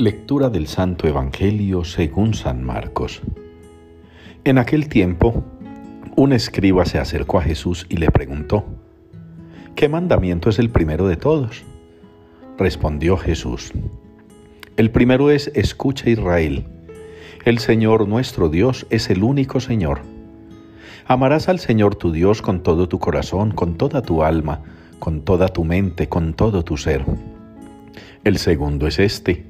Lectura del Santo Evangelio según San Marcos. En aquel tiempo, un escriba se acercó a Jesús y le preguntó, ¿qué mandamiento es el primero de todos? Respondió Jesús, el primero es, escucha Israel, el Señor nuestro Dios es el único Señor. Amarás al Señor tu Dios con todo tu corazón, con toda tu alma, con toda tu mente, con todo tu ser. El segundo es este,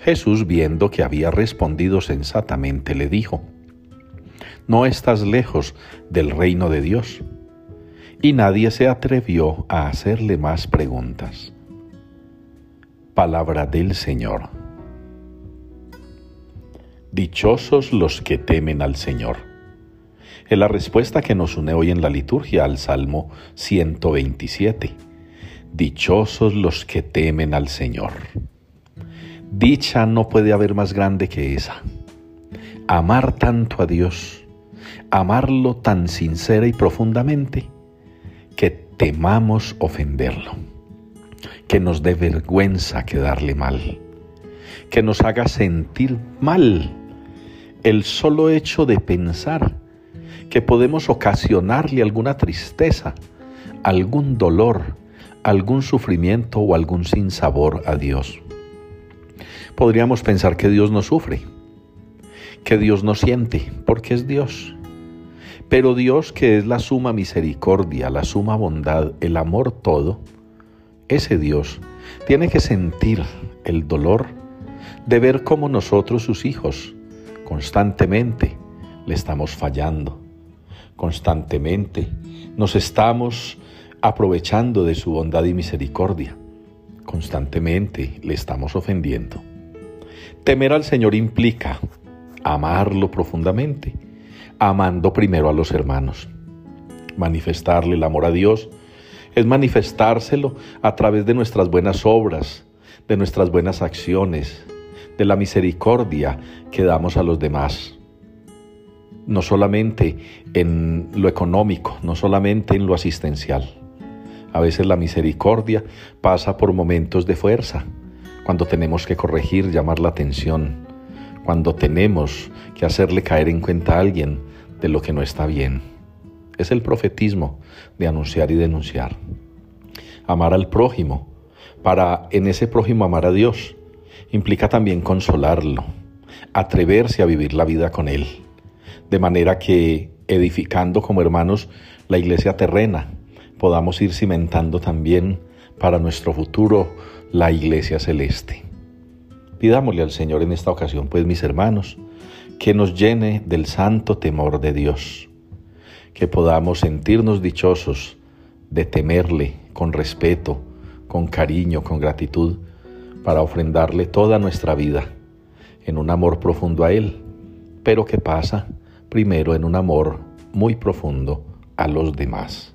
Jesús, viendo que había respondido sensatamente, le dijo, No estás lejos del reino de Dios. Y nadie se atrevió a hacerle más preguntas. Palabra del Señor. Dichosos los que temen al Señor. Es la respuesta que nos une hoy en la liturgia al Salmo 127. Dichosos los que temen al Señor. Dicha no puede haber más grande que esa. Amar tanto a Dios, amarlo tan sincera y profundamente, que temamos ofenderlo, que nos dé vergüenza quedarle mal, que nos haga sentir mal el solo hecho de pensar que podemos ocasionarle alguna tristeza, algún dolor, algún sufrimiento o algún sinsabor a Dios podríamos pensar que Dios no sufre, que Dios no siente, porque es Dios. Pero Dios, que es la suma misericordia, la suma bondad, el amor todo, ese Dios tiene que sentir el dolor de ver cómo nosotros, sus hijos, constantemente le estamos fallando, constantemente nos estamos aprovechando de su bondad y misericordia, constantemente le estamos ofendiendo. Temer al Señor implica amarlo profundamente, amando primero a los hermanos. Manifestarle el amor a Dios es manifestárselo a través de nuestras buenas obras, de nuestras buenas acciones, de la misericordia que damos a los demás. No solamente en lo económico, no solamente en lo asistencial. A veces la misericordia pasa por momentos de fuerza, cuando tenemos que corregir, llamar la atención, cuando tenemos que hacerle caer en cuenta a alguien de lo que no está bien. Es el profetismo de anunciar y denunciar. Amar al prójimo, para en ese prójimo amar a Dios, implica también consolarlo, atreverse a vivir la vida con Él, de manera que edificando como hermanos la iglesia terrena, podamos ir cimentando también para nuestro futuro la iglesia celeste. Pidámosle al Señor en esta ocasión, pues mis hermanos, que nos llene del santo temor de Dios, que podamos sentirnos dichosos de temerle con respeto, con cariño, con gratitud, para ofrendarle toda nuestra vida en un amor profundo a Él, pero que pasa primero en un amor muy profundo a los demás.